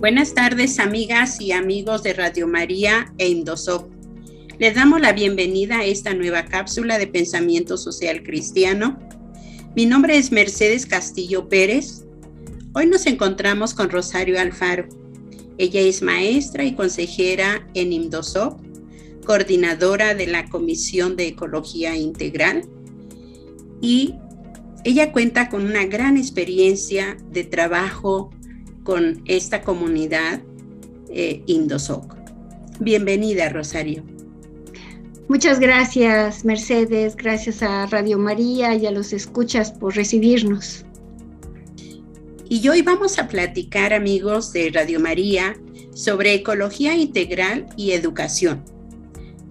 Buenas tardes, amigas y amigos de Radio María e Indosop. Les damos la bienvenida a esta nueva cápsula de pensamiento social cristiano. Mi nombre es Mercedes Castillo Pérez. Hoy nos encontramos con Rosario Alfaro. Ella es maestra y consejera en IMDOSOP, coordinadora de la Comisión de Ecología Integral y ella cuenta con una gran experiencia de trabajo con esta comunidad eh, Indosoc. Bienvenida, Rosario. Muchas gracias, Mercedes. Gracias a Radio María y a los escuchas por recibirnos. Y hoy vamos a platicar, amigos de Radio María, sobre ecología integral y educación.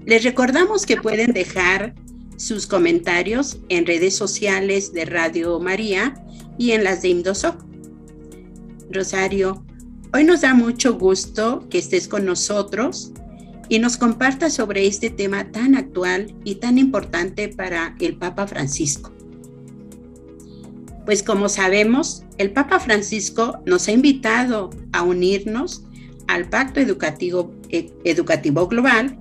Les recordamos que pueden dejar sus comentarios en redes sociales de Radio María y en las de Indosoc. Rosario, hoy nos da mucho gusto que estés con nosotros y nos compartas sobre este tema tan actual y tan importante para el Papa Francisco. Pues como sabemos, el Papa Francisco nos ha invitado a unirnos al Pacto Educativo, eh, Educativo Global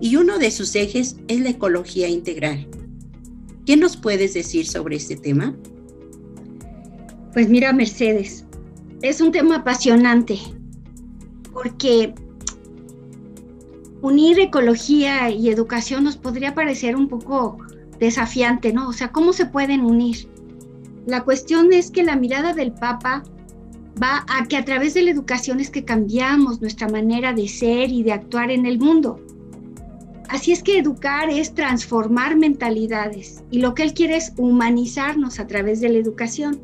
y uno de sus ejes es la ecología integral. ¿Qué nos puedes decir sobre este tema? Pues mira, Mercedes, es un tema apasionante porque unir ecología y educación nos podría parecer un poco desafiante, ¿no? O sea, ¿cómo se pueden unir? La cuestión es que la mirada del Papa va a que a través de la educación es que cambiamos nuestra manera de ser y de actuar en el mundo. Así es que educar es transformar mentalidades y lo que él quiere es humanizarnos a través de la educación.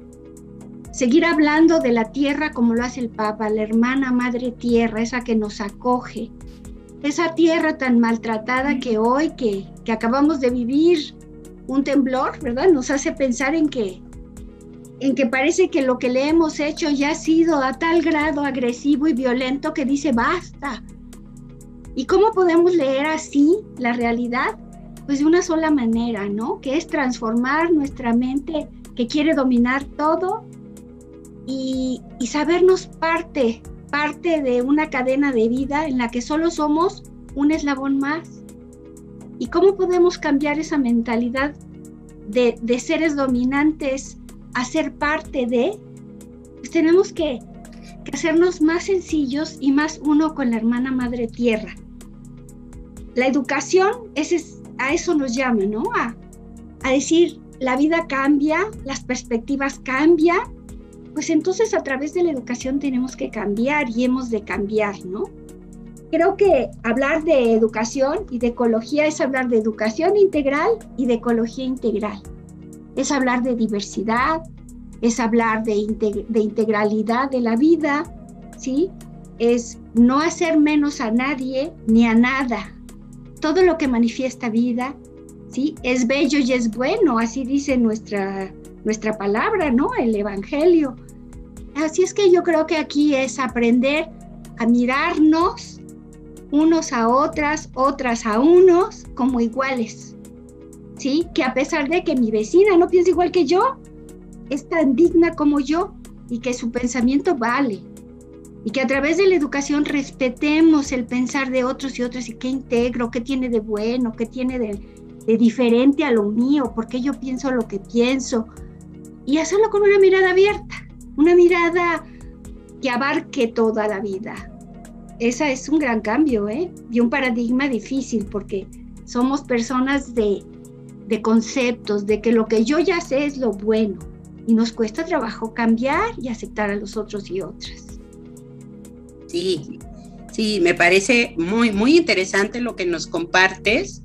Seguir hablando de la tierra como lo hace el Papa, la hermana madre tierra, esa que nos acoge, esa tierra tan maltratada que hoy que, que acabamos de vivir un temblor, ¿verdad? Nos hace pensar en que en que parece que lo que le hemos hecho ya ha sido a tal grado agresivo y violento que dice basta, ¿Y cómo podemos leer así la realidad? Pues de una sola manera, ¿no? Que es transformar nuestra mente que quiere dominar todo y, sabernos parte, parte de una cadena de vida en la que solo somos un eslabón más. ¿Y cómo podemos cambiar esa mentalidad de, seres dominantes a ser parte de? Pues tenemos que, que hacernos más sencillos y más uno con la hermana madre tierra. La educación es, a eso nos llama, ¿no? A, a decir, la vida cambia, las perspectivas cambian, pues entonces a través de la educación tenemos que cambiar y hemos de cambiar, ¿no? Creo que hablar de educación y de ecología es hablar de educación integral y de ecología integral. Es hablar de diversidad, es hablar de, de integralidad de la vida, ¿sí? Es no hacer menos a nadie ni a nada, todo lo que manifiesta vida, ¿sí? Es bello y es bueno, así dice nuestra, nuestra palabra, ¿no? El Evangelio. Así es que yo creo que aquí es aprender a mirarnos unos a otras, otras a unos como iguales. ¿Sí? Que a pesar de que mi vecina no piensa igual que yo, es tan digna como yo y que su pensamiento vale y que a través de la educación respetemos el pensar de otros y otras y qué integro, qué tiene de bueno, qué tiene de, diferente a lo mío, porque yo pienso lo que pienso y hacerlo con una mirada abierta, una mirada que abarque toda la vida. Esa es un gran cambio, ¿eh? Y un paradigma difícil porque somos personas de, de conceptos, de que lo que yo ya sé es lo bueno y nos cuesta trabajo cambiar y aceptar a los otros y otras. Sí, sí, me parece muy, muy interesante lo que nos compartes,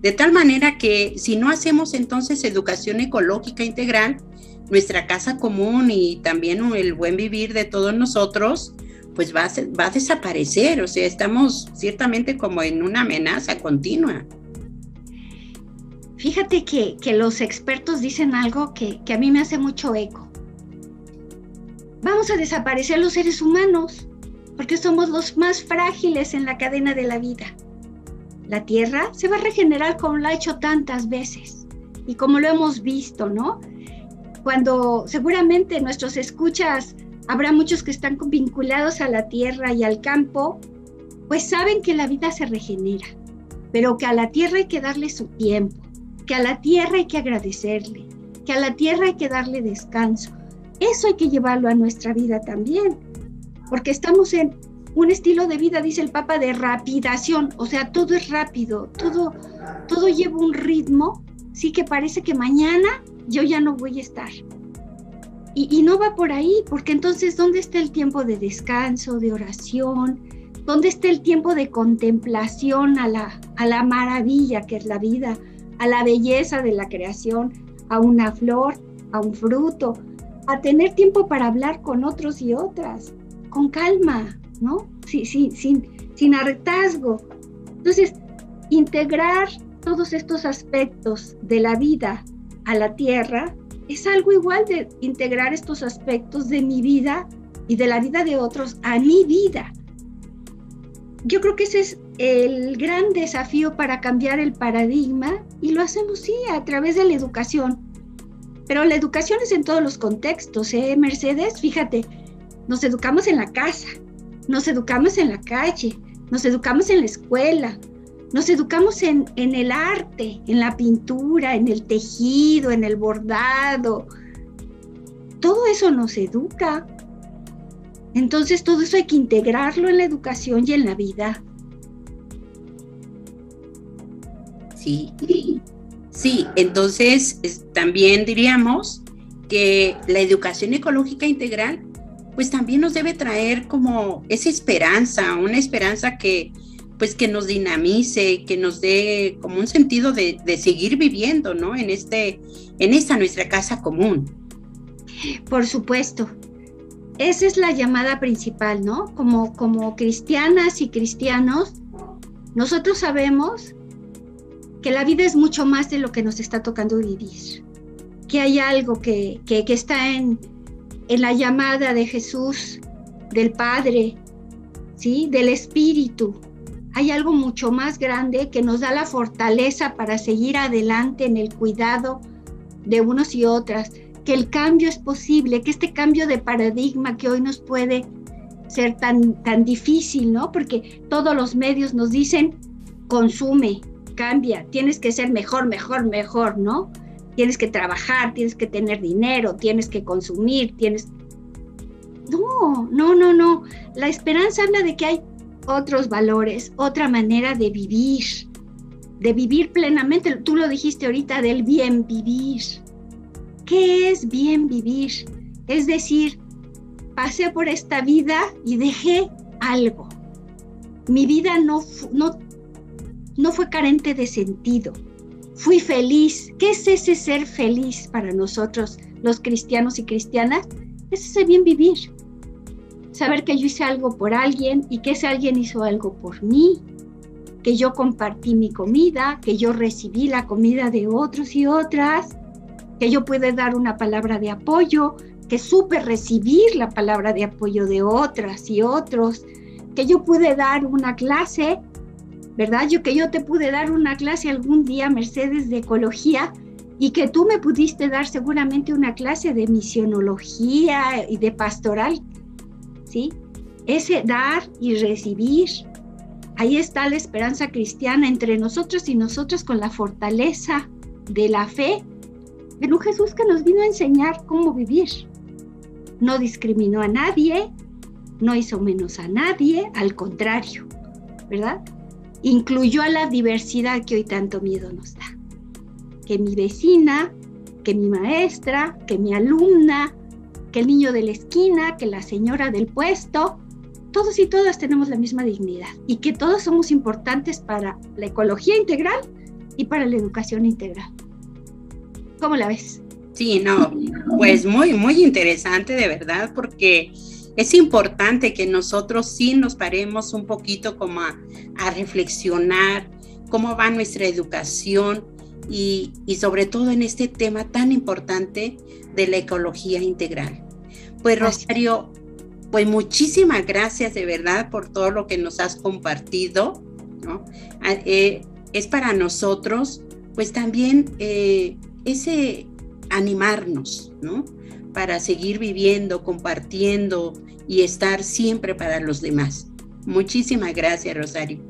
de tal manera que si no hacemos entonces educación ecológica integral, nuestra casa común y también el buen vivir de todos nosotros, pues va a, desaparecer. O sea, estamos ciertamente como en una amenaza continua. Fíjate que, que los expertos dicen algo que, que a mí me hace mucho eco. Vamos a desaparecer los seres humanos porque somos los más frágiles en la cadena de la vida. La Tierra se va a regenerar como lo ha hecho tantas veces y como lo hemos visto, ¿no? Cuando seguramente nuestros escuchas habrá muchos que están vinculados a la tierra y al campo, pues saben que la vida se regenera, pero que a la tierra hay que darle su tiempo, que a la tierra hay que agradecerle, que a la tierra hay que darle descanso. Eso hay que llevarlo a nuestra vida también, porque estamos en un estilo de vida, dice el Papa, de rapidación, o sea, todo es rápido, todo, todo lleva un ritmo, sí que parece que mañana yo ya no voy a estar. Y, no va por ahí, porque entonces, ¿dónde está el tiempo de descanso, de oración? ¿Dónde está el tiempo de contemplación a la, a la maravilla que es la vida, a la belleza de la creación, a una flor, a un fruto, a tener tiempo para hablar con otros y otras, con calma, ¿no? Sí, sí, sin, sin hartazgo. Entonces, integrar todos estos aspectos de la vida a la tierra es algo igual de integrar estos aspectos de mi vida y de la vida de otros a mi vida. Yo creo que ese es el gran desafío para cambiar el paradigma y lo hacemos sí a través de la educación. Pero la educación es en todos los contextos, ¿eh, Mercedes? Fíjate, nos educamos en la casa, nos educamos en la calle, nos educamos en la escuela, nos educamos en, en, el arte, en la pintura, en el tejido, en el bordado. Todo eso nos educa. Entonces todo eso hay que integrarlo en la educación y en la vida. Sí, sí, entonces también diríamos que la educación ecológica integral pues también nos debe traer como esa esperanza, una esperanza que pues que nos dinamice, que nos dé como un sentido de, seguir viviendo, ¿no? En este, en esta nuestra casa común. Por supuesto. Esa es la llamada principal, ¿no? Como, como cristianas y cristianos, nosotros sabemos que la vida es mucho más de lo que nos está tocando vivir, que hay algo que, que, que está en, en la llamada de Jesús, del Padre, ¿sí? Del Espíritu, hay algo mucho más grande que nos da la fortaleza para seguir adelante en el cuidado de unos y otras, que el cambio es posible, que este cambio de paradigma que hoy nos puede ser tan, tan difícil, ¿no? Porque todos los medios nos dicen, consume, cambia, tienes que ser mejor, mejor, mejor, ¿no? Tienes que trabajar, tienes que tener dinero, tienes que consumir, tienes... No, no, no, no. La esperanza habla de que hay otros valores, otra manera de vivir, de vivir plenamente. Tú lo dijiste ahorita del bien vivir. ¿Qué es bien vivir? Es decir, pasé por esta vida y dejé algo. Mi vida no, no, no fue carente de sentido. Fui feliz. ¿Qué es ese ser feliz para nosotros, los cristianos y cristianas? Es ese bien vivir saber que yo hice algo por alguien y que ese alguien hizo algo por mí, que yo compartí mi comida, que yo recibí la comida de otros y otras, que yo pude dar una palabra de apoyo, que supe recibir la palabra de apoyo de otras y otros, que yo pude dar una clase, ¿verdad? Yo que yo te pude dar una clase algún día, Mercedes, de ecología, y que tú me pudiste dar seguramente una clase de misionología y de pastoral ¿sí? Ese dar y recibir. Ahí está la esperanza cristiana entre nosotros y nosotros con la fortaleza de la fe en un Jesús que nos vino a enseñar cómo vivir. No discriminó a nadie, no hizo menos a nadie, al contrario, ¿verdad? Incluyó a la diversidad que hoy tanto miedo nos da. Que mi vecina, que mi maestra, que mi alumna, que el niño de la esquina, que la señora del puesto, todos y todas tenemos la misma dignidad y que todos somos importantes para la ecología integral y para la educación integral. ¿Cómo la ves? Sí, no, pues muy, muy interesante de verdad porque es importante que nosotros sí nos paremos un poquito como a, reflexionar cómo va nuestra educación y, y sobre todo en este tema tan importante de la ecología integral. Pues Rosario, pues muchísimas gracias de verdad por todo lo que nos has compartido, ¿no? Ah, eh, es para nosotros, pues también eh, ese animarnos, ¿no? para seguir viviendo, compartiendo y estar siempre para los demás. Muchísimas gracias, Rosario.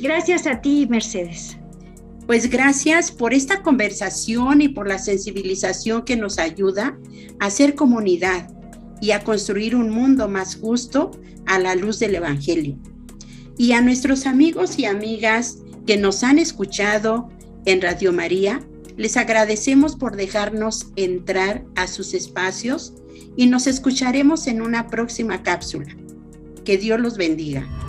Gracias a ti, Mercedes. Pues gracias por esta conversación y por la sensibilización que nos ayuda a hacer comunidad y a construir un mundo más justo a la luz del Evangelio. Y a nuestros amigos y amigas que nos han escuchado en Radio María, les agradecemos por dejarnos entrar a sus espacios y nos escucharemos en una próxima cápsula. Que Dios los bendiga.